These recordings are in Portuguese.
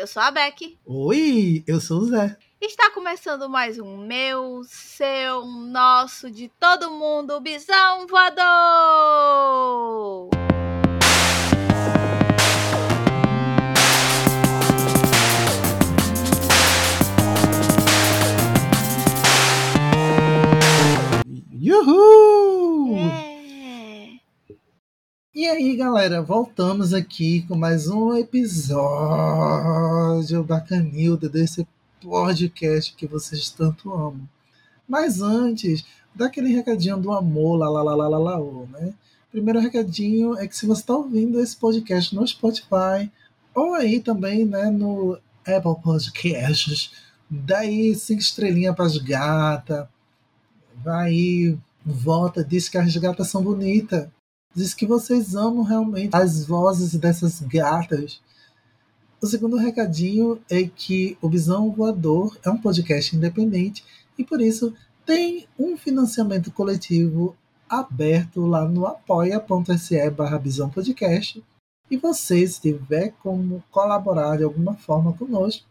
Eu sou a Beck. Oi, eu sou o Zé. Está começando mais um meu, seu, nosso, de todo mundo, Bisão Voador! Uhul! É. E aí, galera, voltamos aqui com mais um episódio bacanilda desse podcast que vocês tanto amam. Mas antes, dá aquele recadinho do amor, lá, lá, lá, lá, lá, lá, né? Primeiro recadinho é que se você está ouvindo esse podcast no Spotify ou aí também, né, no Apple Podcasts, daí cinco estrelinhas para as gatas, vai volta, diz que as gatas são bonitas. Diz que vocês amam realmente as vozes dessas gatas. O segundo recadinho é que o Bisão Voador é um podcast independente e por isso tem um financiamento coletivo aberto lá no apoia.se barra Bisão Podcast. E você, se tiver como colaborar de alguma forma conosco,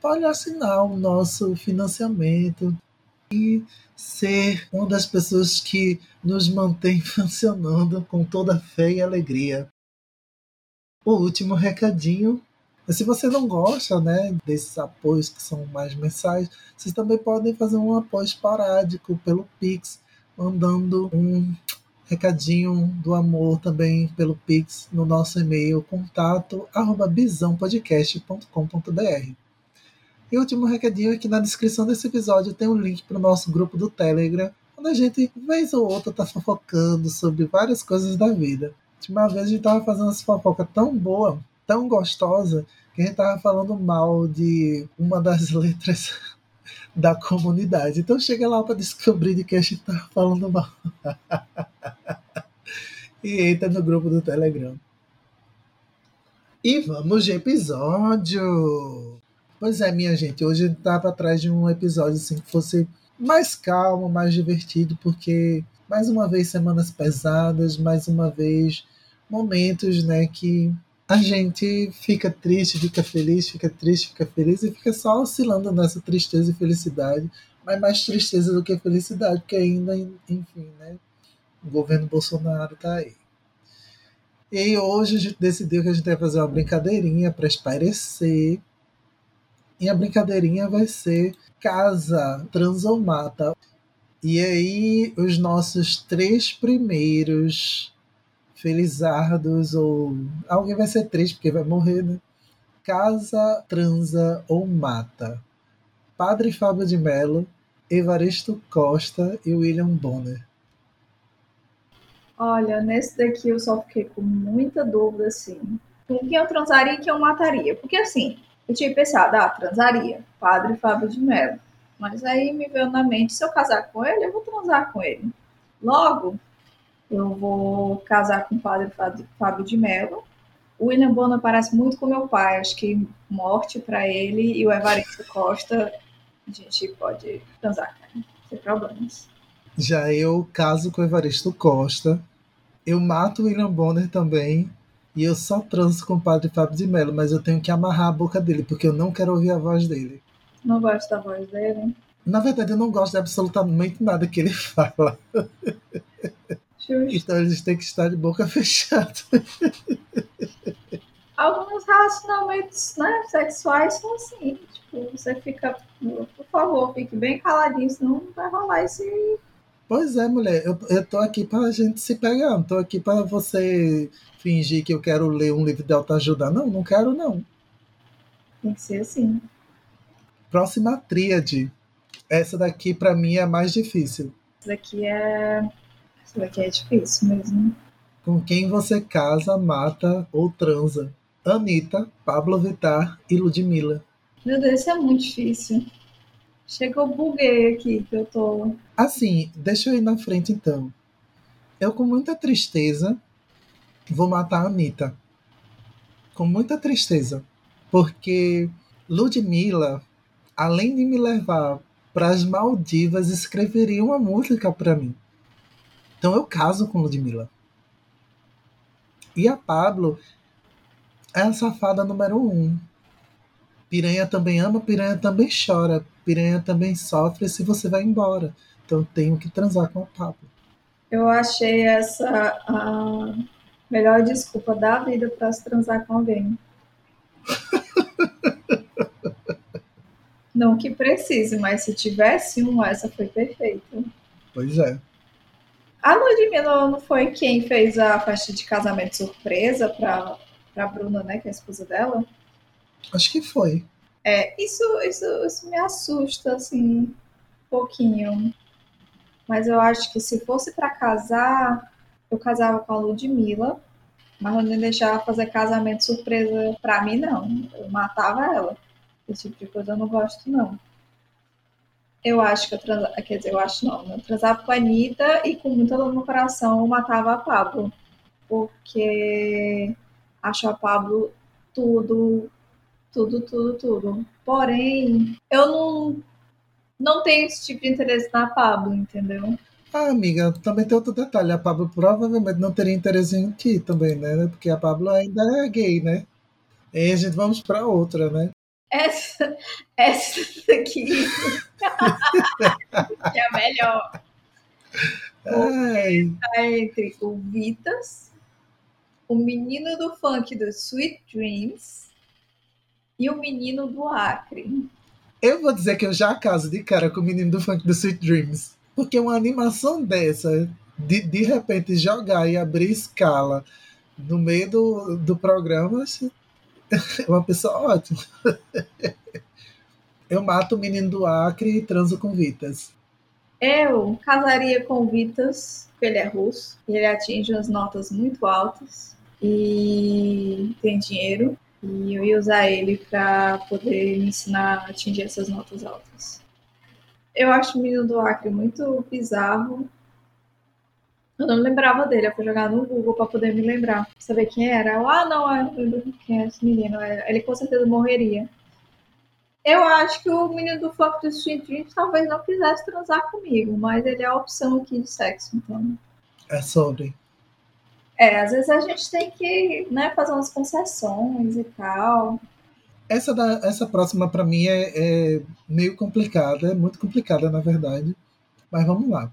pode assinar o nosso financiamento e ser uma das pessoas que nos mantém funcionando com toda fé e alegria. O último recadinho se você não gosta né, desses apoios que são mais mensais, vocês também podem fazer um apoio esporádico pelo Pix, mandando um recadinho do amor também pelo Pix no nosso e-mail contato arroba bisãopodcast.com.br. E o último recadinho é que na descrição desse episódio tem um link para o nosso grupo do Telegram, onde a gente, vez ou outra, tá fofocando sobre várias coisas da vida. Uma vez a gente tava fazendo essa fofoca tão boa, tão gostosa, que a gente tava falando mal de uma das letras da comunidade. Então chega lá para descobrir de que a gente tava falando mal. e entra no grupo do Telegram. E vamos de episódio! Pois é, minha gente, hoje eu tava atrás de um episódio assim que fosse mais calmo, mais divertido, porque mais uma vez semanas pesadas, mais uma vez momentos, né, que a gente fica triste, fica feliz, fica triste, fica feliz e fica só oscilando nessa tristeza e felicidade, mas mais tristeza do que felicidade, porque ainda, enfim, né, o governo Bolsonaro tá aí. E hoje a gente decidiu que a gente vai fazer uma brincadeirinha para espairecer e a brincadeirinha vai ser casa, trans ou mata. E aí, os nossos três primeiros felizardos, ou alguém vai ser triste porque vai morrer, né? Casa, transa ou mata. Padre Fábio de Mello, Evaristo Costa e William Bonner. Olha, nesse daqui eu só fiquei com muita dúvida, assim. Com quem eu transaria e quem eu mataria? Porque, assim, eu tinha pensado, ah, transaria, padre Fábio de Mello. Mas aí me veio na mente, se eu casar com ele, eu vou transar com ele. Logo, eu vou casar com o padre Fábio de Mello. O William Bonner parece muito com meu pai, acho que morte para ele e o Evaristo Costa, a gente pode transar, né? sem problemas. Já eu caso com o Evaristo Costa, eu mato o William Bonner também, e eu só transo com o padre Fábio de Mello, mas eu tenho que amarrar a boca dele, porque eu não quero ouvir a voz dele. Não gosto da voz dele? Na verdade, eu não gosto de absolutamente nada que ele fala. Justo. Então eles têm que estar de boca fechada. Alguns relacionamentos né, sexuais são assim. Tipo, você fica, por favor, fique bem caladinho, senão não vai rolar esse. Pois é, mulher, eu, eu tô aqui pra gente se pegar, não tô aqui para você fingir que eu quero ler um livro de autoajuda. Não, não quero, não. Tem que ser assim. Próxima tríade. Essa daqui, para mim, é a mais difícil. Essa daqui é. Essa daqui é difícil mesmo. Com quem você casa, mata ou transa? Anitta, Pablo Vittar e Ludmilla. Meu Deus, isso é muito difícil. Chega, eu buguei aqui, que eu tô. Assim, deixa eu ir na frente então. Eu, com muita tristeza, vou matar a Anitta. Com muita tristeza. Porque Ludmilla, além de me levar para as Maldivas, escreveria uma música para mim. Então eu caso com Ludmilla. E a Pablo é a safada número um. Piranha também ama, piranha também chora, piranha também sofre se você vai embora. Então tenho que transar com a Pablo. Eu achei essa a melhor desculpa da vida para se transar com alguém. Não que precise, mas se tivesse um, essa foi perfeita. Pois é. A Ludmilla não foi quem fez a festa de casamento surpresa para Bruna, né, que é a esposa dela? Acho que foi. É, isso, isso, isso me assusta, assim, um pouquinho. Mas eu acho que se fosse para casar, eu casava com a Ludmilla, mas eu não deixava fazer casamento surpresa para mim, não. Eu matava ela. Esse tipo de coisa eu não gosto, não. Eu acho que eu transava, quer dizer, eu acho não, eu transava com a Anitta e com muita dor no coração eu matava a Pablo. Porque acho a Pablo tudo, tudo, tudo, tudo. Porém, eu não, não tenho esse tipo de interesse na Pablo, entendeu? Ah, amiga, também tem outro detalhe. A Pablo provavelmente não teria interesse em ti também, né? Porque a Pablo ainda é gay, né? E a gente vamos para outra, né? Essa, essa daqui que é a melhor. Ai, Tá entre o Vitas, o menino do funk do Sweet Dreams e o menino do Acre. eu vou dizer que eu já caso de cara com o menino do funk do Sweet Dreams. Porque uma animação dessa, de, de repente jogar e abrir escala no meio do, do programa, assim, é uma pessoa ótima. Eu mato o menino do Acre e transo com Vitas. Eu casaria com Vitas, porque ele é russo, e ele atinge umas notas muito altas e tem dinheiro. E eu ia usar ele para poder me ensinar a atingir essas notas altas. Eu acho o menino do Acre muito bizarro. Eu não lembrava dele, eu fui jogar no Google para poder me lembrar, saber quem era. Eu, ah, não, eu lembro quem é esse menino. é, Ele com certeza morreria. Eu acho que o menino do Funk do Street Dreams talvez não quisesse transar comigo, mas ele é a opção aqui de sexo, então. É sobre. É, às vezes a gente tem que né, fazer umas concessões e tal. Essa, da, essa próxima para mim é, é meio complicada, é muito complicada na verdade. Mas vamos lá.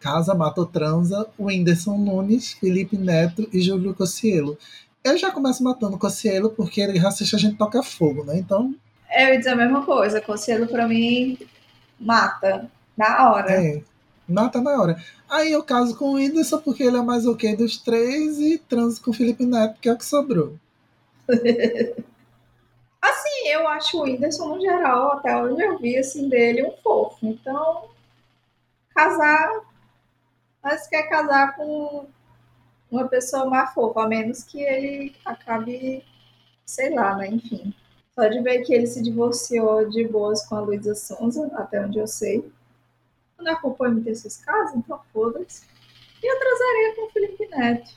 Casa, mata ou transa, Whindersson Nunes, Felipe Neto e Júlio Cossielo. Eu já começo matando o Cossielo porque ele racista a gente toca fogo, né? Então, É, Eu ia dizer a mesma coisa, conselho pra mim mata na hora. é, mata na hora. Aí eu caso com o Whindersson porque ele é mais ok dos três e transo com o Felipe Neto, que é o que sobrou. Assim, eu acho o Whindersson, no geral, até onde eu vi assim, dele, um fofo. Então, casar, mas quer casar com uma pessoa mais fofa, a menos que ele acabe, sei lá, né? Enfim. Só de ver que ele se divorciou de boas com a Luísa Sonza, até onde eu sei. Não acompanho muito esses casos, então foda-se. E eu transaria com o Felipe Neto.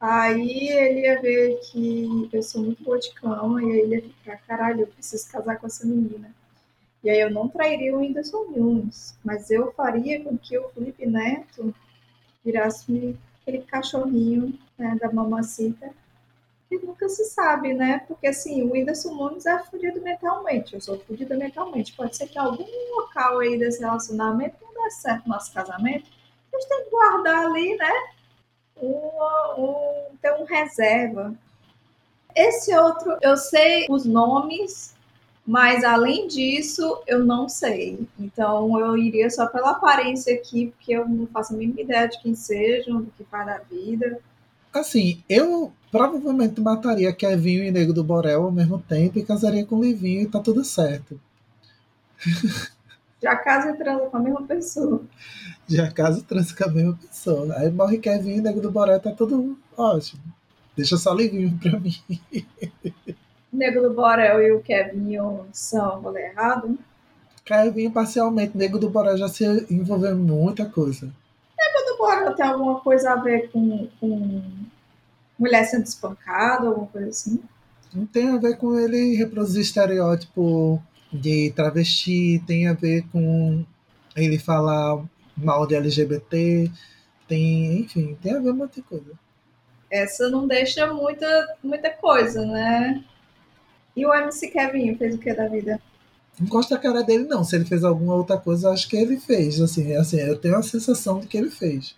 Aí ele ia ver que eu sou muito boa de cama, e aí ele ia ficar, caralho, eu preciso casar com essa menina. E aí eu não trairia o Whindersson Nunes, mas eu faria com que o Felipe Neto virasse aquele cachorrinho né, da mamacita, nunca se sabe, né? Porque assim, o Whindersson Nunes é fudido mentalmente, eu sou fudida mentalmente. Pode ser que algum local aí desse relacionamento não dê certo nosso casamento, a gente tem que guardar ali, né? uma- um, ter um reserva. Esse outro, eu sei os nomes, mas além disso, eu não sei. Então eu iria só pela aparência aqui, porque eu não faço a mínima ideia de quem sejam, do que faz da vida. Assim, eu provavelmente mataria Kevinho e Nego do Borel ao mesmo tempo e casaria com o Livinho e tá tudo certo. Já casa e transa com a mesma pessoa. Já caso transa com a mesma pessoa. Aí morre Kevinho e Nego do Borel tá tudo ótimo. Deixa só Livinho pra mim. O Nego do Borel e o Kevinho são rolê errado. Kevinho parcialmente, Nego do Borel já se envolveu em muita coisa. Borel tem alguma coisa a ver com, com mulher sendo espancada, alguma coisa assim. Não tem a ver com ele reproduzir estereótipo de travesti, tem a ver com ele falar mal de LGBT, tem, enfim, tem a ver um monte de coisa. Essa não deixa muita, muita coisa, né? E o MC Kevin fez o que da vida? Gosto da cara dele, não. Se ele fez alguma outra coisa, acho que ele fez. Assim, assim, eu tenho a sensação de que ele fez.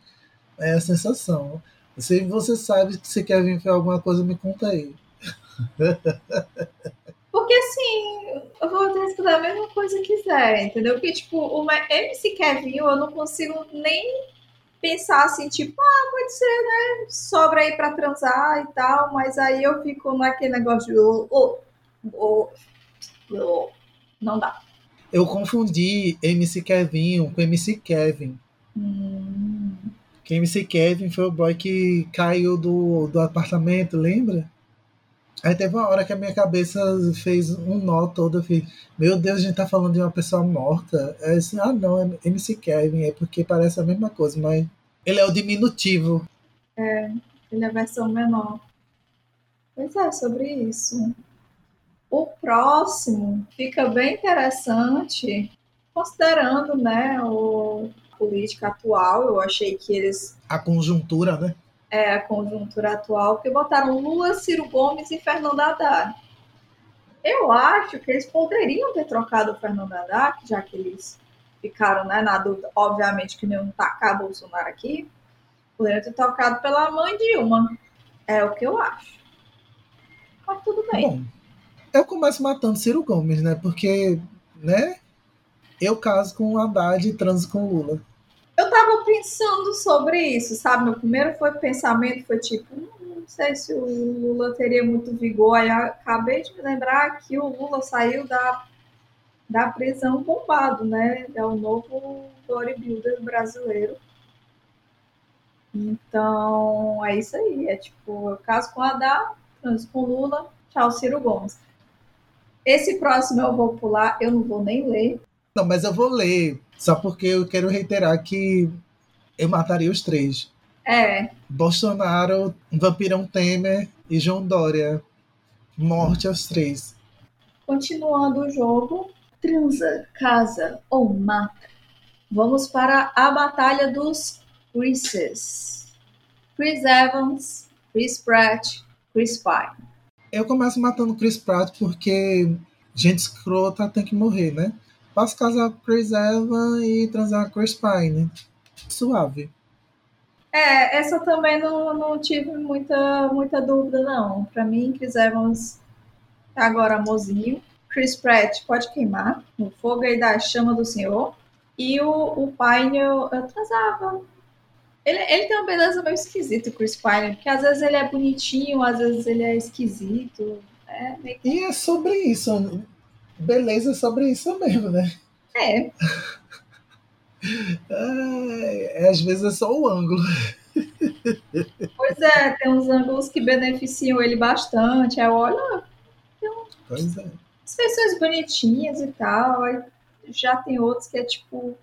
É a sensação. Se você sabe que se Kevin fez alguma coisa, me conta aí. Porque assim, eu vou responder a mesma coisa que quiser, entendeu? Porque, tipo, o MC Kevin, eu não consigo nem pensar assim, tipo, ah, pode ser, né? Sobra aí pra transar e tal, mas aí eu fico naquele negócio de. Oh, oh, oh, oh. Não dá. Eu confundi MC Kevin com MC Kevin. Hum. Que MC Kevin foi o boy que caiu do, do apartamento, lembra? Aí teve uma hora que a minha cabeça fez um nó todo. Eu fiz, meu Deus, a gente tá falando de uma pessoa morta. É assim, ah, não, é MC Kevin, é porque parece a mesma coisa, mas ele é o diminutivo. É, ele é a versão menor. Pois é, sobre isso. O próximo fica bem interessante, considerando né, o política atual. Eu achei que eles. A conjuntura, né? É, a conjuntura atual, porque botaram Lula, Ciro Gomes e Fernando Haddad. Eu acho que eles poderiam ter trocado o Fernando Haddad, já que eles ficaram né, na dúvida, obviamente que nenhum tacar Bolsonaro aqui, poderiam ter trocado pela mãe Dilma. É o que eu acho. Mas tudo bem. Bom, eu começo matando Ciro Gomes, né? Porque, né? Eu caso com o Haddad e transo com Lula. Eu tava pensando sobre isso, sabe? Meu primeiro foi pensamento foi tipo, hum, não sei se o Lula teria muito vigor. Aí acabei de me lembrar que o Lula saiu da, da prisão bombado, né? É o novo bodybuilder brasileiro. Então, é isso aí. É tipo, eu caso com a Haddad, transo com Lula, tchau, Ciro Gomes. Esse próximo eu vou pular, eu não vou nem ler. Não, mas eu vou ler, só porque eu quero reiterar que eu mataria os três. É. Bolsonaro, Vampirão Temer e João Dória. Morte aos três. Continuando o jogo, transa, casa ou mata. Vamos para a batalha dos Chris's. Chris Evans, Chris Pratt, Chris Pine. Eu começo matando Chris Pratt porque gente escrota tem que morrer, né? Posso casar com Chris Evans e transar com Chris Pine. Suave. É, essa também não, não tive muita, muita dúvida, não. Para mim, Chris Evans tá agora amorzinho. Chris Pratt pode queimar no fogo aí da chama do Senhor. E o, o Pine eu, eu transava. Ele, ele tem uma beleza meio esquisita, o Chris Pine, porque às vezes ele é bonitinho, às vezes ele é esquisito. É meio... E é sobre isso. Beleza é sobre isso mesmo, né? É. é. Às vezes é só o ângulo. Pois é, tem uns ângulos que beneficiam ele bastante. Aí olha, tem um... pois é. feições bonitinhas e tal. Aí já tem outros que é tipo,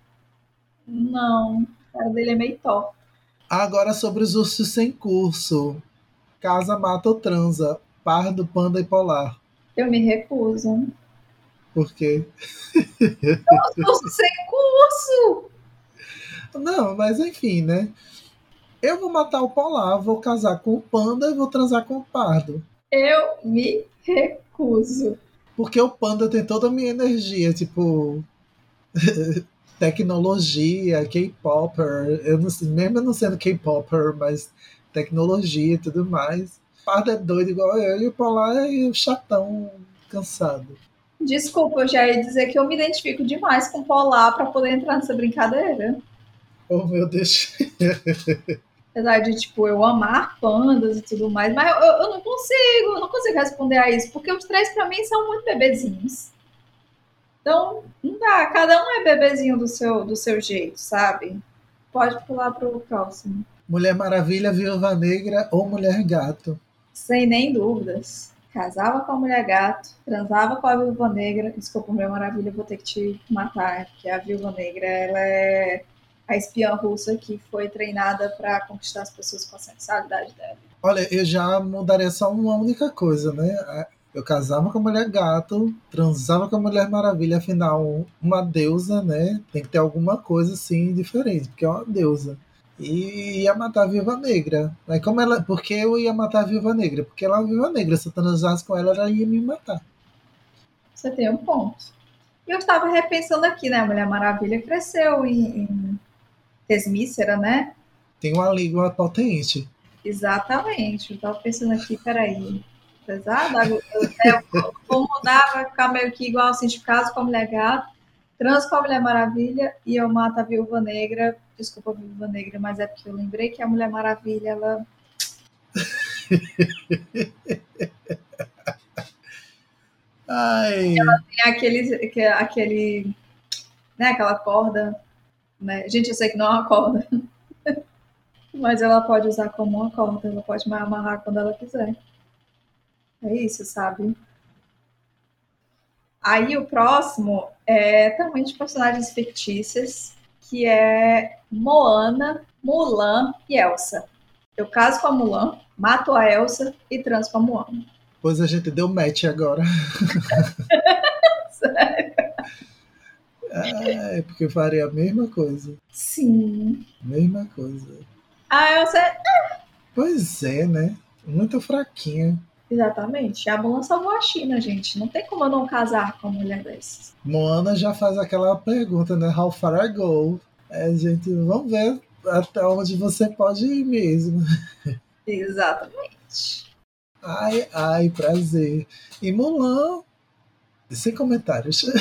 não, a cara dele é meio top. Agora sobre os ursos sem curso. Casa, mata ou transa. Pardo, panda e polar. Eu me recuso. Por quê? Eu sou sem curso! Não, mas enfim, né? Eu vou matar o polar, vou casar com o panda e vou transar com o pardo. Eu me recuso. Porque o panda tem toda a minha energia, tipo. tecnologia, K-Popper, eu não sei, mesmo não sendo K-Popper, mas tecnologia e tudo mais. Pardo é doido igual eu e o Polar é o chatão cansado. Desculpa, eu já ia dizer que eu me identifico demais com o Polar para poder entrar nessa brincadeira. Oh, meu Deus. Apesar de, tipo, eu amar pandas e tudo mais, mas eu, eu não consigo, eu não consigo responder a isso, porque os três para mim são muito bebezinhos. Então, não dá. Cada um é bebezinho do seu, do seu jeito, sabe? Pode pular para o próximo. Mulher Maravilha, Viúva Negra ou Mulher Gato? Sem nem dúvidas. Casava com a Mulher Gato, transava com a Viúva Negra. Desculpa, Mulher Maravilha, vou ter que te matar, porque a Viúva Negra, ela é a espiã russa que foi treinada para conquistar as pessoas com a sensualidade dela. Olha, eu já mudaria só uma única coisa, né? Eu casava com a mulher gato, transava com a mulher maravilha, afinal, uma deusa, né? Tem que ter alguma coisa assim diferente, porque é uma deusa. E ia matar a viúva negra. Aí como ela. Por que eu ia matar a viúva negra? Porque ela é uma viúva negra. Se eu transasse com ela, ela ia me matar. Você tem um ponto. E eu estava repensando aqui, né? A Mulher Maravilha cresceu em, em Tesmícera, né? Tem uma língua potente. Exatamente. Eu estava pensando aqui, peraí. Pesado? Eu, eu vou mudar, vai ficar meio que igual assim, de caso com a Mulher Gato, trans com a Mulher Maravilha e eu mato a Viúva Negra. Desculpa a Viúva Negra, mas é porque eu lembrei que a Mulher Maravilha, ela... Ai. Ela tem aquele, aquele, né, aquela corda, né? Gente, eu sei que não é uma corda, mas ela pode usar como uma corda, ela pode amarrar quando ela quiser. É isso, sabe? Aí o próximo é também de personagens fictícias, que é Moana, Mulan e Elsa. Eu caso com a Mulan, mato a Elsa e transo com a Moana. Pois a gente deu match agora. Sério? É, porque eu faria a mesma coisa. Sim. Mesma coisa. A Elsa é... Pois é, né? Muito fraquinha. Exatamente. A Mulan salvou a China, gente. Não tem como eu não casar com uma mulher dessas. Moana já faz aquela pergunta, né? How far I go? É, gente, vamos ver até onde você pode ir mesmo. Exatamente. Ai, ai, prazer. E Mulan, sem comentários.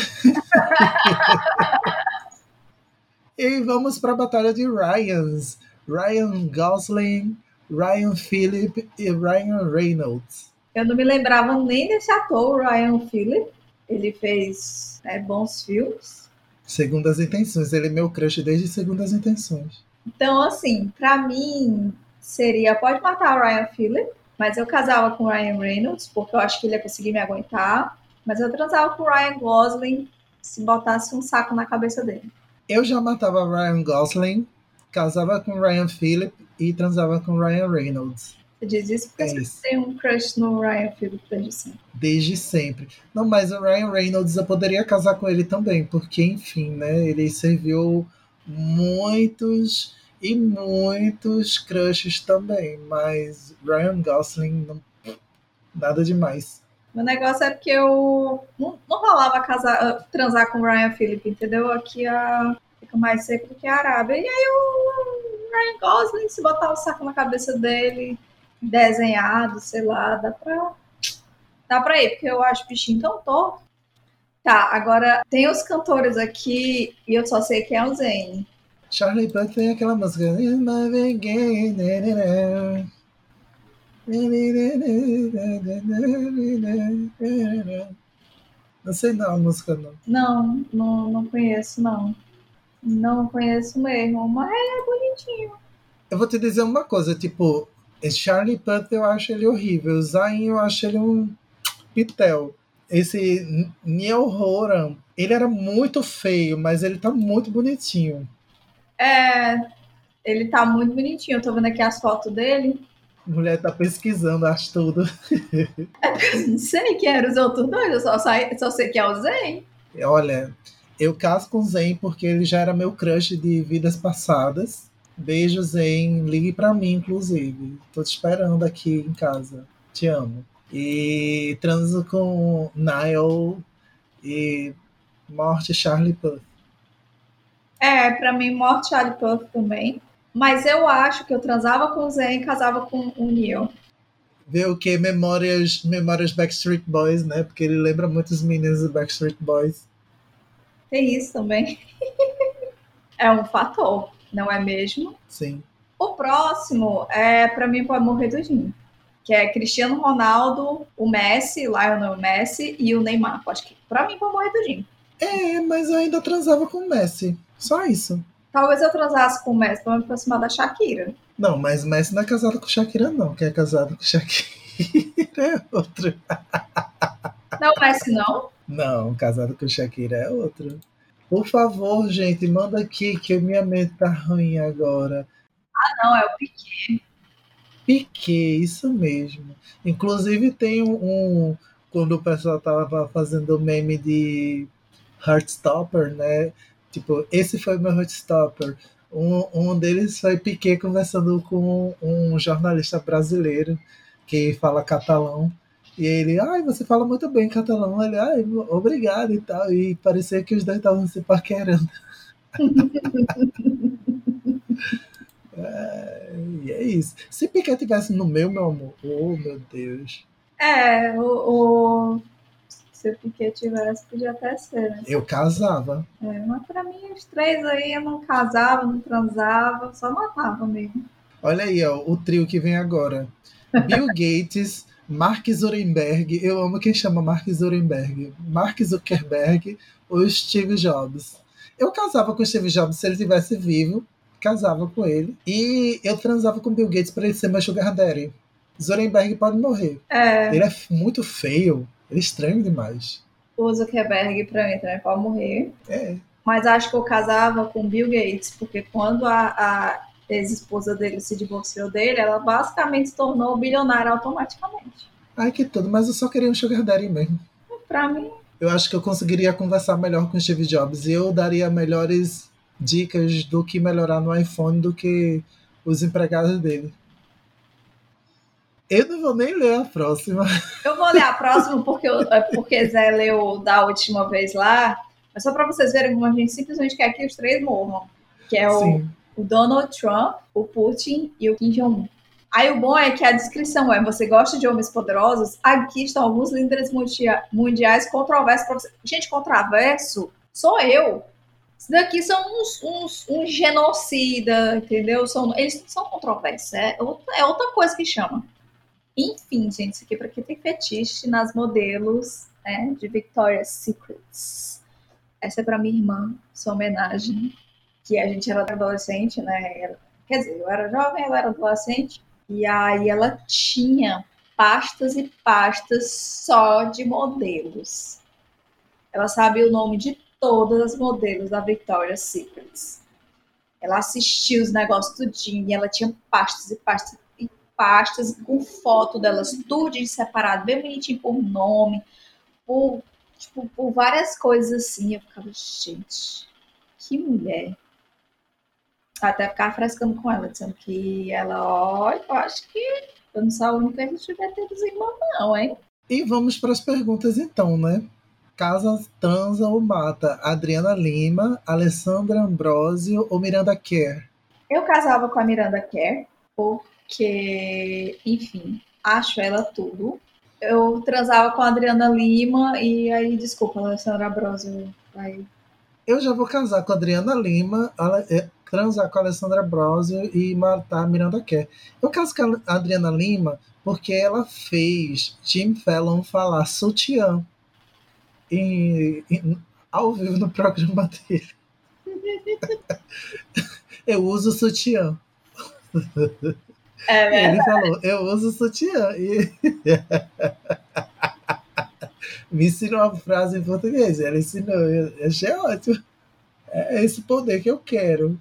e vamos para a batalha de Ryans. Ryan Gosling, Ryan Phillip e Ryan Reynolds. Eu não me lembrava nem desse ator, o Ryan Phillip. Ele fez né, bons filmes. Segundas Intenções. Ele é meu crush desde Segundas Intenções. Então, assim, pra mim seria pode matar o Ryan Phillip, mas eu casava com o Ryan Reynolds, porque eu acho que ele ia conseguir me aguentar. Mas eu transava com o Ryan Gosling se botasse um saco na cabeça dele. Eu já matava o Ryan Gosling, casava com o Ryan Phillip e transava com o Ryan Reynolds. Você diz isso porque É você isso. tem um crush no Ryan Phillip desde sempre. Desde sempre. Não, mas o Ryan Reynolds eu poderia casar com ele também, porque, enfim, né? Ele serviu muitos e muitos crushes também, mas Ryan Gosling não, nada demais. Meu negócio é porque eu não, não rolava casar, transar com o Ryan Phillip, entendeu? Aqui a, fica mais seco do que a Arábia. E aí o Ryan Gosling, se botar o saco na cabeça dele, desenhado, sei lá, dá pra, dá pra ir, porque eu acho o bichinho tão torto. Tá, agora tem os cantores aqui, e eu só sei que é o Zayn. Charlie Puth tem aquela música. "It's my again, né, né, né. Não sei não a música não. Não, não, não conheço, não. Não conheço mesmo, mas é bonitinho. Eu vou te dizer uma coisa, tipo, esse Charlie Puth eu acho ele horrível, o Zayn eu acho ele um pitel. Esse Neil Horan, ele era muito feio, mas ele tá muito bonitinho. É, ele tá muito bonitinho. Eu tô vendo aqui as fotos dele. A mulher tá pesquisando, acho tudo. Não sei quem eram os outros dois, eu só, sei- só sei que é o Zen. Olha, eu caso com o Zen porque ele já era meu crush de vidas passadas. Beijo, Zen. Ligue pra mim, inclusive. Tô te esperando aqui em casa. Te amo. E transo com Niall e morte Charlie Puth. É, pra mim, morte Charlie Puth também. Mas eu acho que eu transava com o Zen e casava com o Neil. Vê o que? Memórias, memórias Backstreet Boys, né? Porque ele lembra muito os meninos do Backstreet Boys. Tem isso também. é um fator, não é mesmo? Sim. O próximo é, pra mim, pode morrer do Jim. Que é Cristiano Ronaldo, o Messi, Lionel Messi e o Neymar. Pode que, pra mim, pode morrer do Jim. É, mas eu ainda transava com o Messi. Só isso. Talvez eu transasse com o Messi pra me aproximar da Shakira. Não, mas Messi não é casado com Shakira, não. Quem é casado com Shakira é outro. Não, Messi não? Não, casado com Shakira é outro. Por favor, gente, manda aqui que minha mente tá ruim agora. Não, é o Piquet. Piquet, isso mesmo. Inclusive tem um, um- quando o pessoal tava fazendo o meme de Heartstopper, né? Tipo, esse foi meu Heartstopper. Um, um deles foi Piquet conversando com um jornalista brasileiro que fala catalão. E ele, ai, você fala muito bem catalão. Ele, ai, obrigado e tal. E parecia que os dois estavam se paquerando. é, e é isso. Se Piquet tivesse no meu, meu amor, oh meu Deus. É, o, o... se o Piquet tivesse, podia até ser, né? Eu casava. É, mas pra mim, os três aí, eu não casava, não transava, só matava mesmo. Olha aí, ó, o trio que vem agora. Bill Gates, Mark Zuckerberg, eu amo quem chama Mark Zuckerberg, Mark Zuckerberg ou Steve Jobs. Eu casava com Steve Jobs se ele tivesse vivo, casava com ele, e eu transava com Bill Gates para ele ser meu sugar daddy. Zuckerberg pode morrer. É. Ele é muito feio, ele é estranho demais. O Zuckerberg, pra mim, também pode morrer. É. Mas acho que eu casava com Bill Gates, porque quando a, a ex-esposa dele se divorciou dele, ela basicamente se tornou bilionária automaticamente. Ai, que tudo, mas eu só queria um sugar daddy mesmo. Pra mim, Eu acho que eu conseguiria conversar melhor com o Steve Jobs e eu daria melhores dicas do que melhorar no iPhone do que os empregados dele. Eu não vou nem ler a próxima. eu vou ler a próxima porque, eu- é porque Zé leu da última vez lá, mas só pra vocês verem como a gente simplesmente quer que os três morram. Que é o, Sim. O Donald Trump, o Putin e o Kim Jong-un. Aí o bom é que a descrição é: você gosta de homens poderosos? Aqui estão alguns líderes mundia- mundiais controversos para você. Gente, controverso sou eu. Isso daqui são uns, uns, uns genocida, entendeu? São, eles não são controversos, é outra, é outra coisa que chama. Enfim, gente, isso aqui para quem tem fetiche nas modelos né, de Victoria's Secrets. Essa é para minha irmã, sua homenagem que a gente era adolescente, né? Ela- Quer dizer, eu era jovem, ela era adolescente. E aí ela tinha pastas e pastas só de modelos. Ela sabia o nome de todas as modelos da Victoria's Secrets. Ela assistia os negócios tudinho e ela tinha pastas e pastas e pastas com foto delas, tudo separado, bem bonitinho por nome, por, tipo, por várias coisas assim. Eu ficava, gente, que mulher. Até ficar frescando com ela, dizendo que ela, ó, eu acho que eu não sou a única que tiver ter dos irmãos, não, hein? E vamos para as perguntas então, né? Casa, transa ou mata? Adriana Lima, Alessandra Ambrosio ou Miranda Kerr? Eu casava com a Miranda Kerr, porque, enfim, acho ela tudo. Eu transava com a Adriana Lima e aí, desculpa, Alessandra Ambrosio, aí Eu já vou casar com a Adriana Lima, ale- é, transar com a Alessandra Ambrosio e matar a Miranda Kerr. Eu caso com a Adriana Lima porque ela fez Jim Fallon falar sutiã em- em- ao vivo no programa dele. Eu uso sutiã. É, E ele falou, eu uso sutiã. E... Me ensinou uma frase em português. Ela ensinou, eu achei ótimo. É esse poder que eu quero.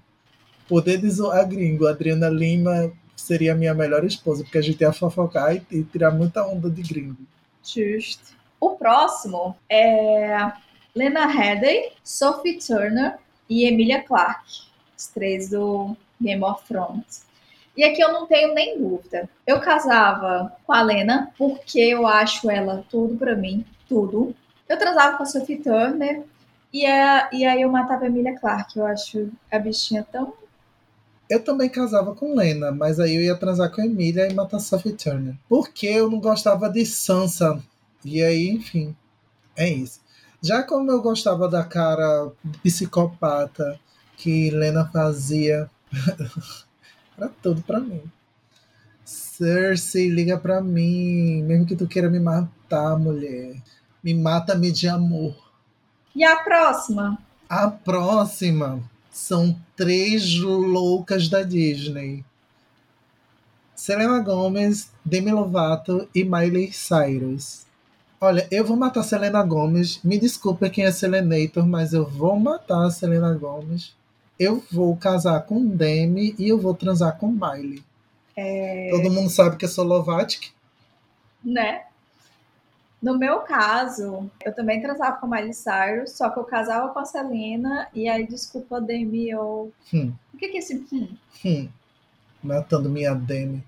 Poder de zoar gringo. A Adriana Lima seria a minha melhor esposa, porque a gente ia fofocar e, e tirar muita onda de gringo. Justo. O próximo é Lena Headey, Sophie Turner e Emilia Clarke, os três do Game of Thrones. E aqui eu não tenho nem dúvida. Eu casava com a Lena porque eu acho ela tudo pra mim, tudo. Eu transava com a Sophie Turner e, a, e aí eu matava a Emilia Clarke. Eu acho a bichinha tão. Eu também casava com Lena, mas aí eu ia transar com a Emília e matar Sophie Turner. Porque eu não gostava de Sansa. E aí, enfim, é isso. Já como eu gostava da cara psicopata que Lena fazia, era tudo pra mim. Cersei, liga pra mim, mesmo que tu queira me matar, mulher. Me mata-me de amor. E a próxima? A próxima são três loucas da Disney. Selena Gomez, Demi Lovato e Miley Cyrus. Olha, eu vou matar Selena Gomez. Me desculpa quem é Selenator, mas eu vou matar a Selena Gomez. Eu vou casar com Demi e eu vou transar com Miley. Todo mundo sabe que eu sou Lovatic. né? No meu caso, eu também transava com a Miley Cyrus, só que eu casava com a Selena, e aí, desculpa, Demi, eu... Hum, O que que é esse... Hum? hum. Matando minha Demi.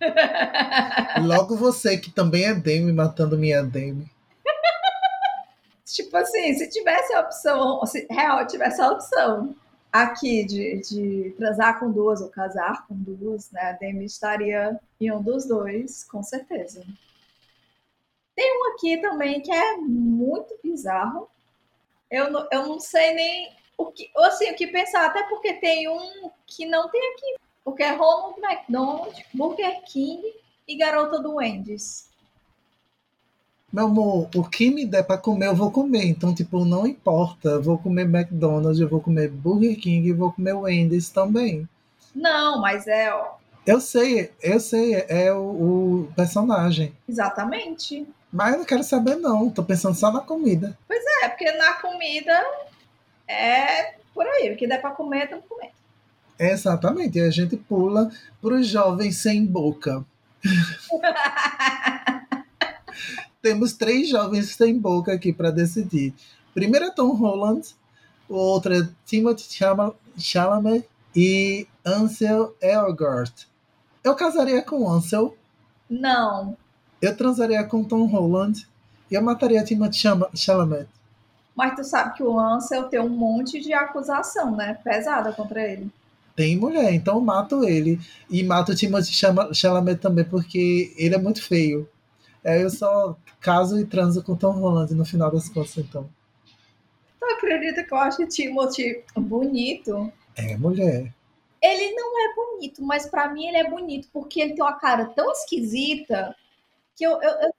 Logo você que também é Demi matando minha Demi. Tipo assim, se tivesse a opção, se real tivesse a opção aqui de, de transar com duas ou casar com duas, né? A Demi estaria em um dos dois, com certeza. Tem um aqui também que é muito bizarro. Eu não, eu não sei nem o que, assim, o que pensar, até porque tem um que não tem aqui, porque é Ronald McDonald, Burger King e Garota do Wendy's. Meu amor, o que me der pra comer, eu vou comer. Então, tipo, não importa. Eu vou comer McDonald's, eu vou comer Burger King e vou comer Wendy's também. Não, mas é, ó. Eu sei, eu sei, é o, o personagem. Exatamente. Mas eu não quero saber, não. Tô pensando só na comida. Pois é, porque na comida é por aí. O que der pra comer, estamos comendo. Exatamente. E a gente pula pros jovens sem boca. Temos três jovens sem boca aqui para decidir. Primeiro é Tom Holland, o outro é Timothy Chalamet e Ansel Elgort. Eu casaria com Ansel. Não. Eu transaria com Tom Holland e eu mataria Timothy Chalamet. Mas tu sabe que o Ansel tem um monte de acusação, né? Pesada contra ele. Tem mulher, então eu mato ele. E mato o Timothy Chalamet também, porque ele é muito feio. Aí eu só caso e transo com Tom Holland no final das contas, então. Tu acredita que eu acho o Timothy bonito? É mulher. Ele não é bonito, mas para mim ele é bonito porque ele tem uma cara tão esquisita que eu, eu, eu,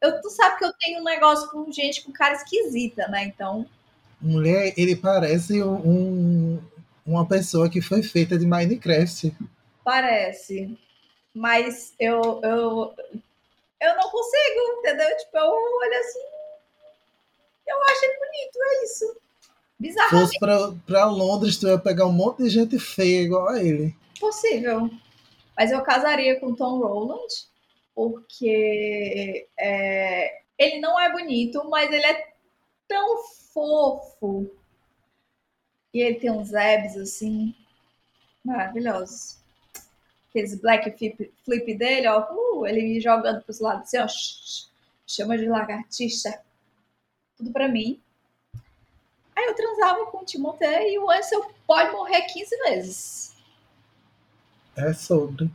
eu, tu sabe que eu tenho um negócio com gente com cara esquisita, né? Então. Mulher, ele parece um, uma pessoa que foi feita de Minecraft. Parece. Mas eu, eu eu não consigo, entendeu? Tipo, eu olho assim, eu acho ele bonito, é isso. Bizarro. Fosse pra, pra Londres, tu ia pegar um monte de gente feia igual a ele. Possível. Mas eu casaria com Tom Roland, porque é, ele não é bonito, mas ele é tão fofo. E ele tem uns abs assim, maravilhosos aqueles black flip, flip dele, ó, uh, ele me jogando para os lados assim, ó, chama de lagartixa, tudo para mim. Aí eu transava com o Timothée e o Ansel pode morrer 15 vezes. É sobre.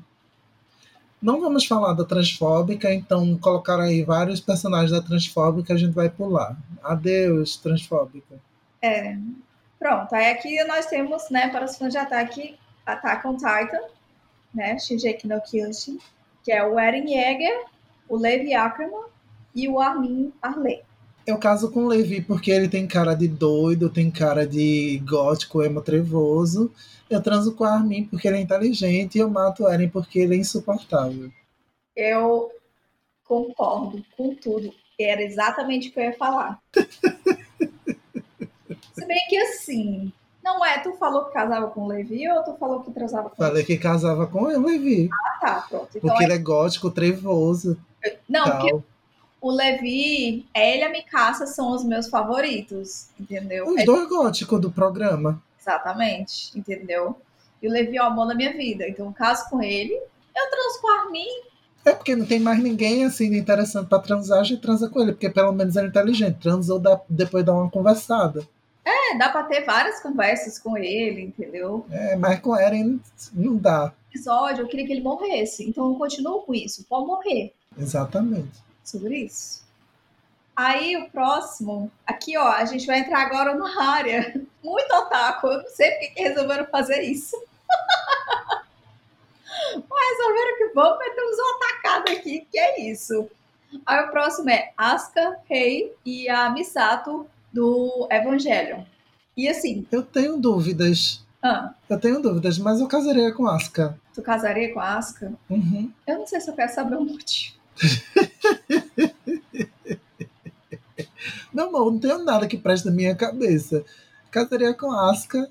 Não vamos falar da transfóbica, então colocaram aí vários personagens da transfóbica, a gente vai pular. Adeus, transfóbica. É. Pronto, aí aqui nós temos, né, para os fãs de ataque, Attack on Titan, né, Shingeki no Kyojin, que é o Eren Yeager, o Levi Ackerman e o Armin Arley. Eu caso com o Levi porque ele tem cara de doido, tem cara de gótico, emo trevoso. Eu transo com o Armin porque ele é inteligente e eu mato o Eren porque ele é insuportável. Eu concordo com tudo. Era exatamente o que eu ia falar. Se bem que assim, não é, tu falou que casava com o Levi ou tu falou que transava com Falei que casava com o Levi. Ah, tá, pronto. Então porque é... ele é gótico, trevoso. Não, tal. porque o Levi, ele e a Mikasa são os meus favoritos, entendeu? Os é... dois góticos do programa. Exatamente, entendeu? E o Levi é o amor da minha vida. Então, caso com ele, eu transo com a Armin. É porque não tem mais ninguém assim interessante para transar, a gente transa com ele, porque pelo menos ele é inteligente. Transa dá, depois dá uma conversada. É, dá para ter várias conversas com ele, entendeu? É, mas com Eren não dá. Episódio, eu queria que ele morresse. Então eu continuo com isso. Pode morrer. Exatamente. Sobre isso. Aí o próximo, aqui ó, a gente vai entrar agora numa área muito otaku. Eu não sei porque que resolveram fazer isso. Mas resolveram que vamos meter uns atacados aqui, que é isso. Aí o próximo é Asuka, Rei e a Misato do Evangelho. E assim. Eu tenho dúvidas. Ah. Eu tenho dúvidas, mas eu casaria com Aska. Tu casaria com Aska? Uhum. Eu não sei se eu quero saber o motivo. Meu amor, não tenho nada que preste na minha cabeça. Casaria com Aska,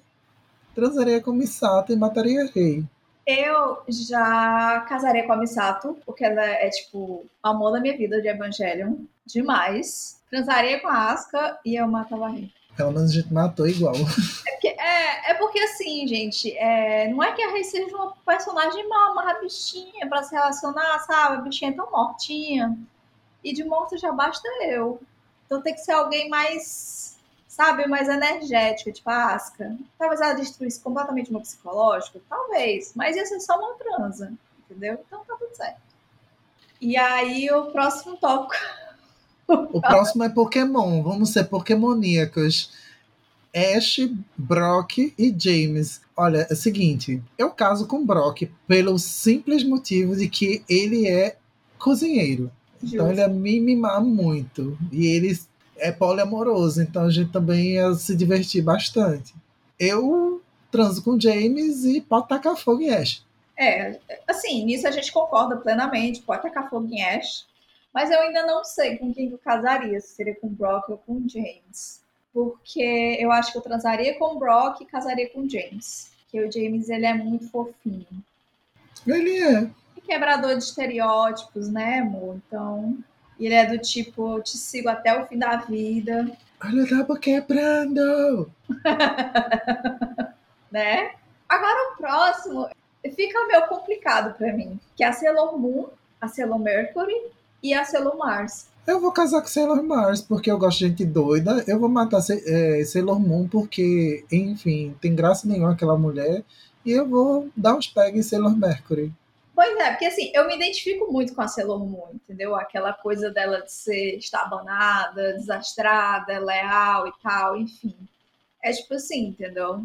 transaria com Misato e mataria Rei. Eu já casaria com a Misato, porque ela é, tipo, amor da minha vida de Evangelion. Demais transaria com a Asuka e eu matava a Rei. Pelo menos a gente matou igual. É porque, é, é porque assim, gente, é, não é que a Rei seja uma personagem mal, uma bichinha pra se relacionar, sabe? A bichinha é tão mortinha. E de morto já basta eu. Então tem que ser alguém mais, sabe, mais energético, tipo a Asca. Talvez ela destruísse completamente o meu psicológico, talvez. Mas ia ser só uma transa, entendeu? Então tá tudo certo. E aí o próximo tópico. O próximo é Pokémon. Vamos ser Pokémoníacos. Ash, Brock e James. Olha, é o seguinte, eu caso com Brock pelo simples motivo de que ele é cozinheiro. Então Justo. ele ia me mimar muito. E ele é poliamoroso, então a gente também ia se divertir bastante. Eu transo com James e pode tacar fogo em Ash. É, assim, nisso a gente concorda plenamente, pode tacar fogo em Ash, mas eu ainda não sei com quem eu casaria, se seria com o Brock ou com o James. Porque eu acho que eu transaria com o Brock e casaria com o James. Porque o James, ele é muito fofinho. Ele é. Quebrador de estereótipos, né, amor? Então, ele é do tipo, eu te sigo até o fim da vida, Olha o rabo quebrando! né? Agora o próximo fica meio complicado pra mim, que é a Sailor Moon, a Sailor Mercury e a Sailor Mars. Eu vou casar com Sailor Mars porque eu gosto de gente doida. Eu vou matar é, Sailor Moon porque, enfim, tem graça nenhuma aquela mulher. E eu vou dar uns pegs em Sailor Mercury. Pois é, porque assim, eu me identifico muito com a Sailor Moon, entendeu? Aquela coisa dela de ser estabanada, desastrada, leal e tal, enfim. É tipo assim, entendeu?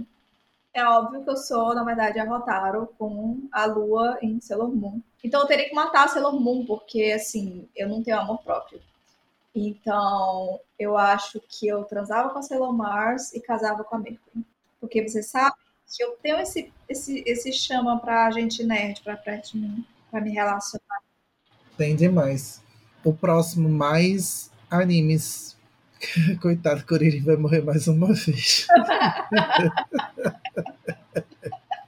É óbvio que eu sou, na verdade, a Rotaro com a lua em Sailor Moon. Então eu teria que matar a Sailor Moon, porque assim, eu não tenho amor próprio. Então, eu acho que eu transava com a Sailor Mars e casava com a Mercury. Porque você sabe que eu tenho esse, esse, esse chama pra gente nerd, pra perto de mim, pra me relacionar. Tem demais. O próximo, mais animes. Coitado, Kuririn vai morrer mais uma vez.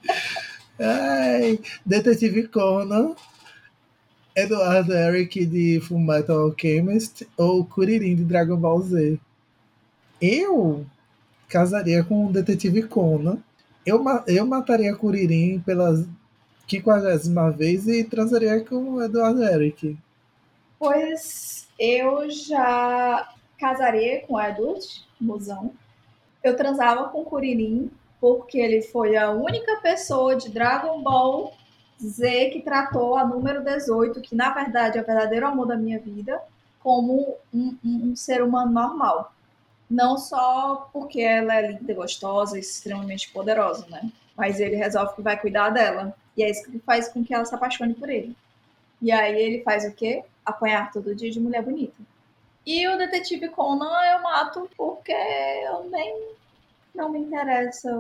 Ai, Detetive Conan, Eduardo Eric de Fullmetal Alchemist ou Kuririn de Dragon Ball Z. Eu casaria com o Detetive Conan. Eu, eu mataria Kuririn pela quinquagésima vez e transaria com o Eduardo Eric. Pois eu já casaria com o Edward. Eu transava com Kuririn, porque ele foi a única pessoa de Dragon Ball Z que tratou a número 18, que na verdade é o verdadeiro amor da minha vida, como um, um- um ser humano normal. Não só porque ela é linda, gostosa e extremamente poderosa, né? Mas ele resolve que vai cuidar dela. E é isso que faz com que ela se apaixone por ele. E aí ele faz o quê? Apanhar todo dia de mulher bonita. E o detetive Conan eu mato porque eu nem não me interessa.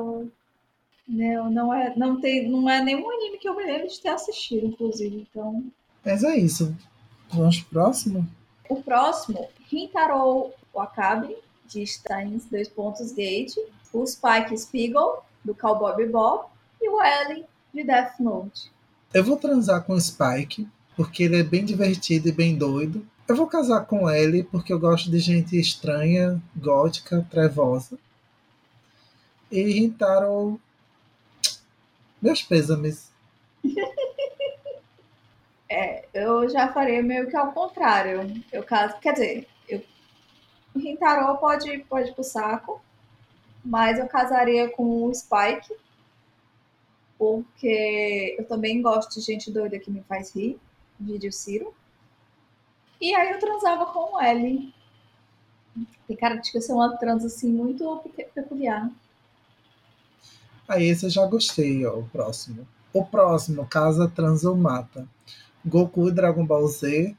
Não, não, é, não, tem, não é nenhum anime que eu me lembro de ter assistido, inclusive. Então, Mas é isso. Vamos pro próximo? o próximo, Rintaro Wakabe, de Steins Dois Pontos Gate, o Spike Spiegel, do Cowboy Bebop, e o Ellen, de Death Note. Eu vou transar com o Spike, porque ele é bem divertido e bem doido. Eu vou casar com ele, porque eu gosto de gente estranha, gótica, trevosa. E Rintaro. Meus pêsames. Eu já farei meio que ao contrário. Eu caso, quer dizer, eu, o Rintaro pode, pode ir pro saco, mas eu casaria com o Spike, porque eu também gosto de gente doida que me faz rir, vídeo Ciro. E aí eu transava com o Ellen. Tem cara de que sou uma trans assim muito pecu- peculiar. Aí esse eu já gostei, ó, o próximo. O próximo, Casa Trans ou Mata. Goku Dragon Ball Z.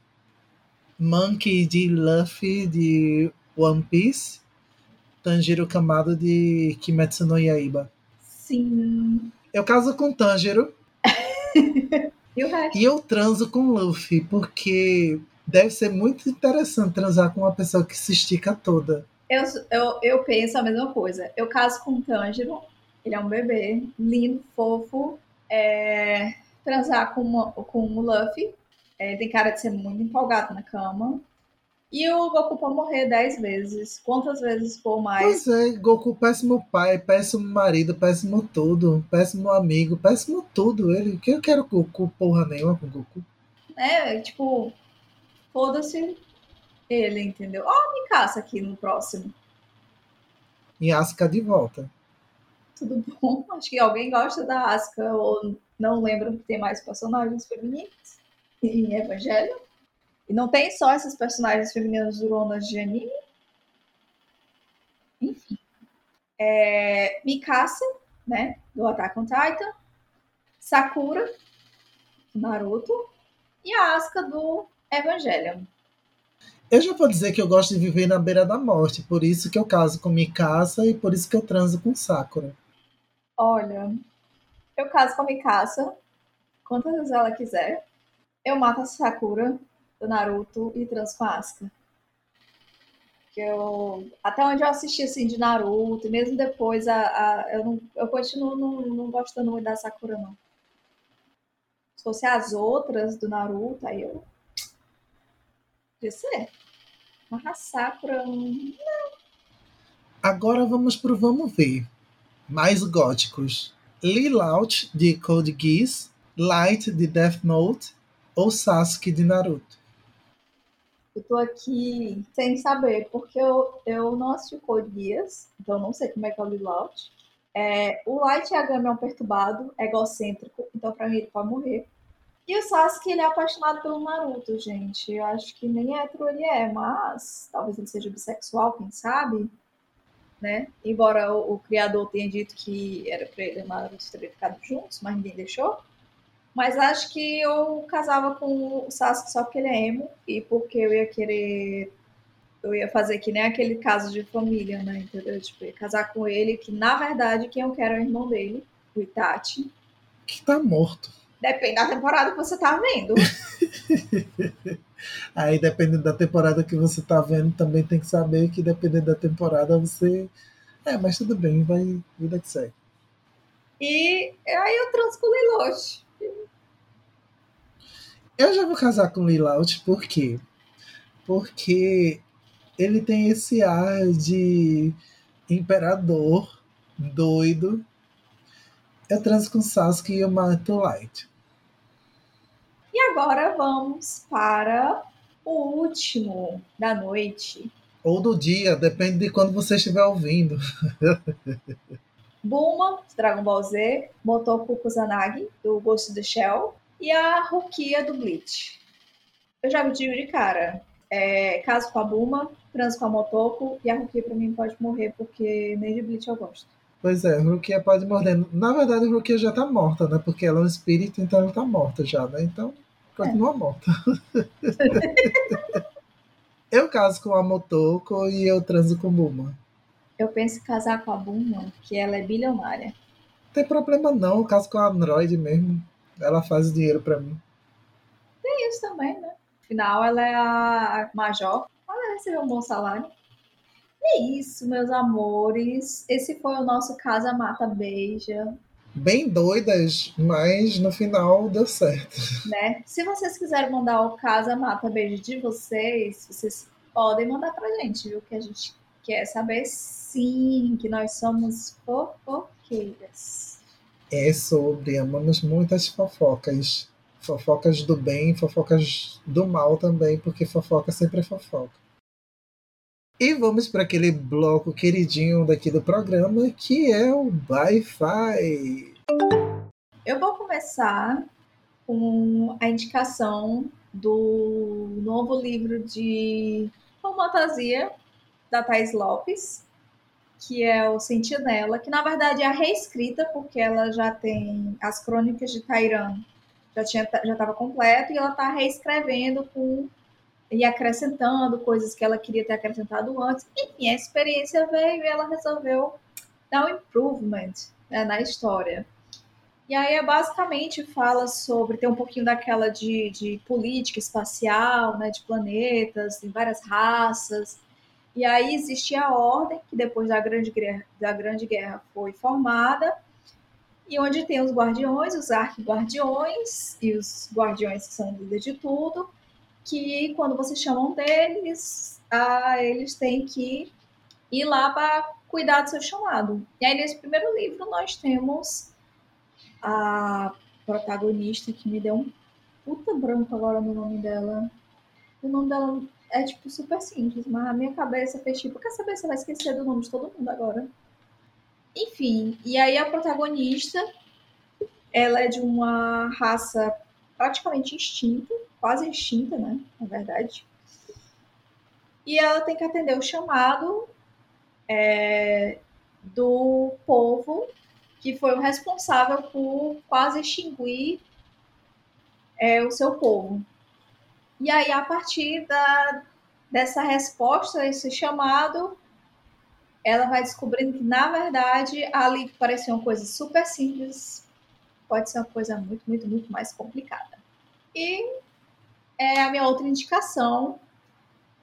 Monkey de Luffy de One Piece. Tanjiro Kamado de Kimetsu no Yaiba. Sim. Eu caso com Tanjiro E o resto? e eu transo com Luffy, porque deve ser muito interessante transar com uma pessoa que se estica toda. Eu, eu, eu penso a mesma coisa. Eu caso com o Tanjiro, ele é um bebê, lindo, fofo. É, transar com, uma- com o Luffy, é, tem cara de ser muito empolgado na cama. E o Goku pode morrer dez vezes. Quantas vezes for mais. Pois é, Goku, péssimo pai, péssimo marido, péssimo tudo, péssimo amigo, péssimo tudo. Ele, que eu quero Goku, porra nenhuma com Goku. É, tipo, foda-se ele, entendeu? Ó, oh, me caça aqui no próximo. E Asuka de volta. Tudo bom? Acho que alguém gosta da Asuka ou não lembra que tem mais personagens femininos em Evangelho. E não tem só esses personagens femininos duronas de anime. Enfim. É, Mikasa, né? Do Attack on Titan. Sakura, Naruto. E a Asuka do Evangelion. Eu já vou dizer que eu gosto de viver na beira da morte, por isso que eu caso com Mikasa e por isso que eu transo com Sakura. Olha, eu caso com Mikasa quantas vezes ela quiser. Eu mato a Sakura do Naruto e transo a. Que eu, até onde eu assisti assim de Naruto, e mesmo depois a, a eu, não, eu continuo não, não gostando muito da Sakura, não. Se fosse as outras do Naruto, aí eu Podia ser. Mas Sakura. Não. Agora vamos pro Vamos Ver. Mais góticos. Lilaut, de Code Geass. Light, de Death Note. Ou Sasuke, de Naruto. Eu tô aqui sem saber, porque eu, eu não assisti Code Geass, então não sei como é que é o Lilaut. É, o Light Yagami é um perturbado, egocêntrico, então pra mim ele pode morrer. E o Sasuke, ele é apaixonado pelo Naruto, gente. Eu acho que nem hétero ele é, mas talvez ele seja bissexual, quem sabe? Né? Embora o, o criador tenha dito que era pra ele e o Naruto terem ficado juntos, mas ninguém deixou. Mas acho que eu casava com o Sasuke só porque ele é emo e porque eu ia querer. Eu ia fazer que nem aquele caso de família, né? Entendeu? Tipo, ia casar com ele, que na verdade quem eu quero é o irmão dele, o Itachi. Que tá morto. Depende da temporada que você tá vendo. Aí, dependendo da temporada que você tá vendo, também tem que saber que dependendo da temporada você. É, mas tudo bem, vai vida que segue. E aí eu transo com o Lilout. Eu já vou casar com o Lilout, por quê? Porque ele tem esse ar de imperador doido eu transo com Sasuke e eu mato Light. Agora vamos para o último da noite. Ou do dia, depende de quando você estiver ouvindo. Bulma, Dragon Ball Z, Motoko Kusanagi, do Ghost of the Shell, e a Rukia, do Bleach. Eu já digo de cara. É, caso com a Bulma, transo com a Motoko, e a Rukia pra mim pode morrer, porque nem de Bleach eu gosto. Pois é, Rukia pode morrer. Na verdade, Rukia já tá morta, né? Porque ela é um espírito, então ela tá morta já, né? Então, continua é. morta. eu caso com a Motoko e eu transo com Buma. Eu penso em casar com a Buma, que ela é bilionária. Não tem problema não, eu caso com a Android mesmo. Ela faz dinheiro para mim. Tem isso também, né? Afinal, ela é a Major. Ela recebeu um bom salário. É isso, meus amores. Esse foi o nosso Casa Mata Beija. Bem doidas, mas no final deu certo. Né? Se vocês quiserem mandar o Casa Mata Beijo de vocês, vocês podem mandar pra gente, viu? Que a gente quer saber sim que nós somos fofoqueiras. É sobre, amamos muitas fofocas. Fofocas do bem, fofocas do mal também, porque fofoca sempre é fofoca. E vamos para aquele bloco queridinho daqui do programa, que é o Wi-Fi. Eu vou começar com a indicação do novo livro de fantasia da Thais Lopes, que é o Sentinela, que na verdade é a reescrita, porque ela já tem as crônicas de Tairan, já tinha já estava completo, e ela está reescrevendo com e acrescentando coisas que ela queria ter acrescentado antes. Enfim, a experiência veio e ela resolveu dar um improvement né, na história. E aí, é basicamente, fala sobre, tem um pouquinho daquela de, de política espacial, né, de planetas, tem várias raças. E aí existe a Ordem, que depois da Grande Guerra, da Grande Guerra foi formada, e onde tem os guardiões, os arquiguardiões, e os guardiões que são líderes de tudo, que quando vocês chamam deles, ah, eles têm que ir lá para cuidar do seu chamado. E aí, nesse primeiro livro, nós temos a protagonista que me deu um puta branco agora no nome dela. O nome dela é, tipo, super simples, mas a minha cabeça fez tipo, quer saber, você vai esquecer do nome de todo mundo agora. Enfim, e aí a protagonista, ela é de uma raça praticamente extinta, quase extinta, né, na verdade. E ela tem que atender o chamado é, do povo que foi o responsável por quase extinguir é, o seu povo. E aí, a partir da, dessa resposta esse chamado, ela vai descobrindo que, na verdade, ali que parecia uma coisa super simples, pode ser uma coisa muito, muito, muito mais complicada. E é a minha outra indicação.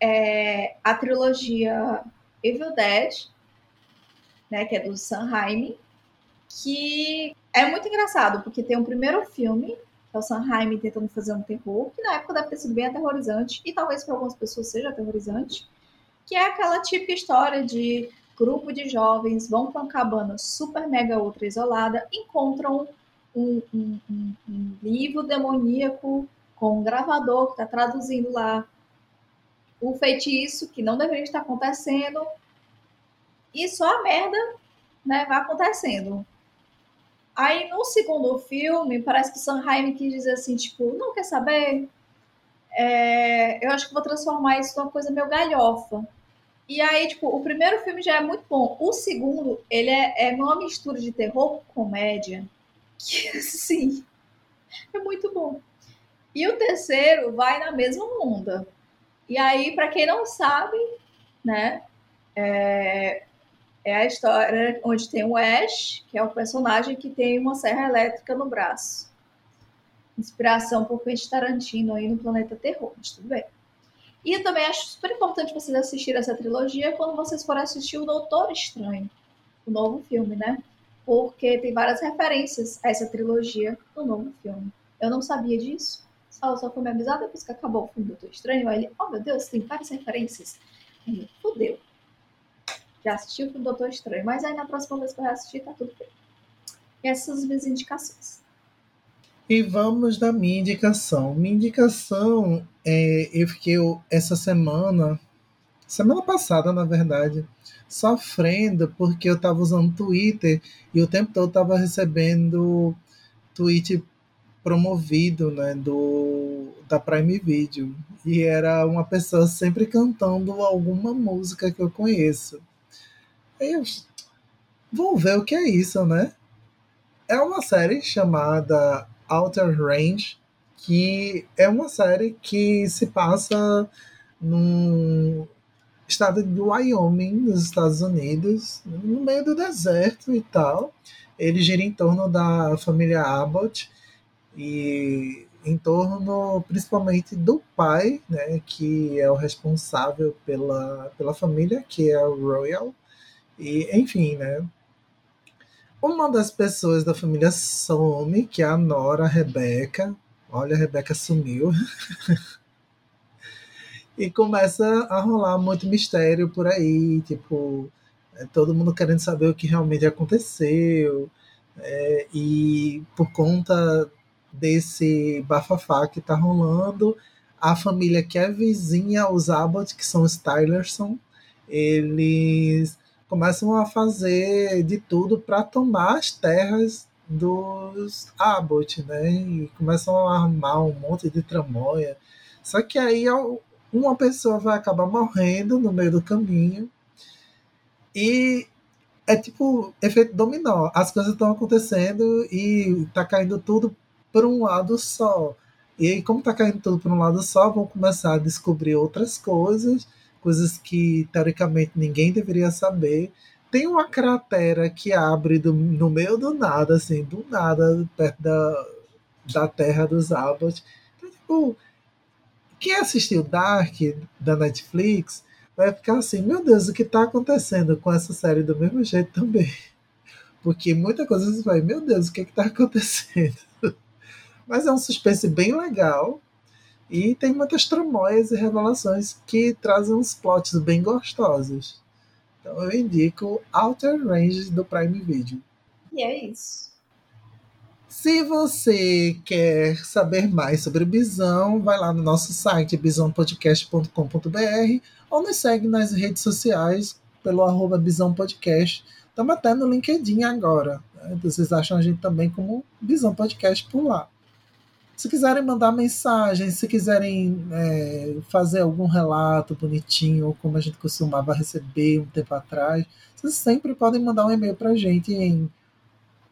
É a trilogia Evil Dead, né, que é do Sam Raimi, que é muito engraçado, porque tem um primeiro filme, que é o Sam Raimi tentando fazer um terror, que na época deve ter sido bem aterrorizante, e talvez para algumas pessoas seja aterrorizante, que é aquela típica história de grupo de jovens vão para uma cabana super mega ultra isolada, encontram um, um, um livro demoníaco com um gravador que está traduzindo lá o feitiço que não deveria estar acontecendo e só a merda né, vai acontecendo. Aí no segundo filme, parece que o Sanheim quis dizer assim, tipo, não quer saber? É, eu acho que vou transformar isso numa coisa meio galhofa. E aí, tipo, o primeiro filme já é muito bom. O segundo, ele é, é uma mistura de terror com comédia. Que, sim, é muito bom. E o terceiro vai na mesma onda. E aí, para quem não sabe, né, é, é a história onde tem o Ash, que é o personagem que tem uma serra elétrica no braço. Inspiração por Quentin Tarantino aí no Planeta Terror, mas tudo bem. E também acho super importante vocês assistirem essa trilogia quando vocês forem assistir o Doutor Estranho, o novo filme, né? Porque tem várias referências a essa trilogia no novo filme. Eu não sabia disso. Só, só foi me avisar depois que acabou o filme do Doutor Estranho. Aí ele, oh meu Deus, tem várias referências. Aí, fodeu já assistiu com o Doutor Estranho, mas aí na próxima vez que eu assistir, tá tudo bem. E essas são as minhas indicações. E vamos da minha indicação. Minha indicação é eu fiquei essa semana, semana passada, na verdade, sofrendo porque eu tava usando Twitter e o tempo todo tava recebendo tweet promovido, né, do da Prime Video. E era uma pessoa sempre cantando alguma música que eu conheço. Eu vou ver o que é isso, né? É uma série chamada Outer Range, que é uma série que se passa no estado do Wyoming, nos Estados Unidos, no meio do deserto e tal. Ele gira em torno da família Abbott e em torno principalmente do pai, né, que é o responsável pela, pela família, que é o Royal, e, enfim, né? Uma das pessoas da família some, que é a Nora Rebeca. Olha, a Rebeca sumiu. e começa a rolar muito mistério por aí, tipo, é, todo mundo querendo saber o que realmente aconteceu. É, e por conta desse bafafá que tá rolando, a família que é vizinha aos Abbott, que são os Tylerson, eles começam a fazer de tudo para tomar as terras dos Abbott, né? E começam a armar um monte de tramóia. Só que aí uma pessoa vai acabar morrendo no meio do caminho. E é tipo efeito dominó. As coisas estão acontecendo e tá caindo tudo por um lado só. E aí, como tá caindo tudo por um lado só, vão começar a descobrir outras coisas coisas que teoricamente ninguém deveria saber. Tem uma cratera que abre do, no meio do nada, assim, do nada, perto da, da terra dos Abbott. Então, tipo, quem assistiu Dark da Netflix vai ficar assim, meu Deus, o que está acontecendo com essa série do mesmo jeito também. Porque muita coisa você vai, meu Deus, o que está acontecendo? Mas é um suspense bem legal E tem muitas tramóias e revelações que trazem uns plots bem gostosos. Então eu indico Outer Range do Prime Video. E é isso. Se você quer saber mais sobre Bisão, vai lá no nosso site bisãopodcast.com.br ou nos segue nas redes sociais pelo arroba Bisão Podcast. Estamos até no LinkedIn agora. Né? Vocês acham a gente também como Bisão Podcast por lá. Se quiserem mandar mensagem, se quiserem é, fazer algum relato bonitinho, como a gente costumava receber um tempo atrás, vocês sempre podem mandar um e-mail para a gente em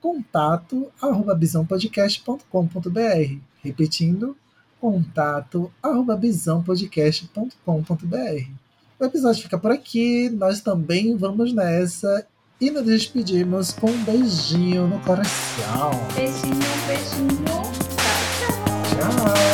contato arroba bisãopodcast.com.br. Repetindo, contato arroba bisãopodcast.com.br. O episódio fica por aqui, nós também vamos nessa e nos despedimos com um beijinho no coração. Beijinho, beijinho. Tchau, tchau. Tchau!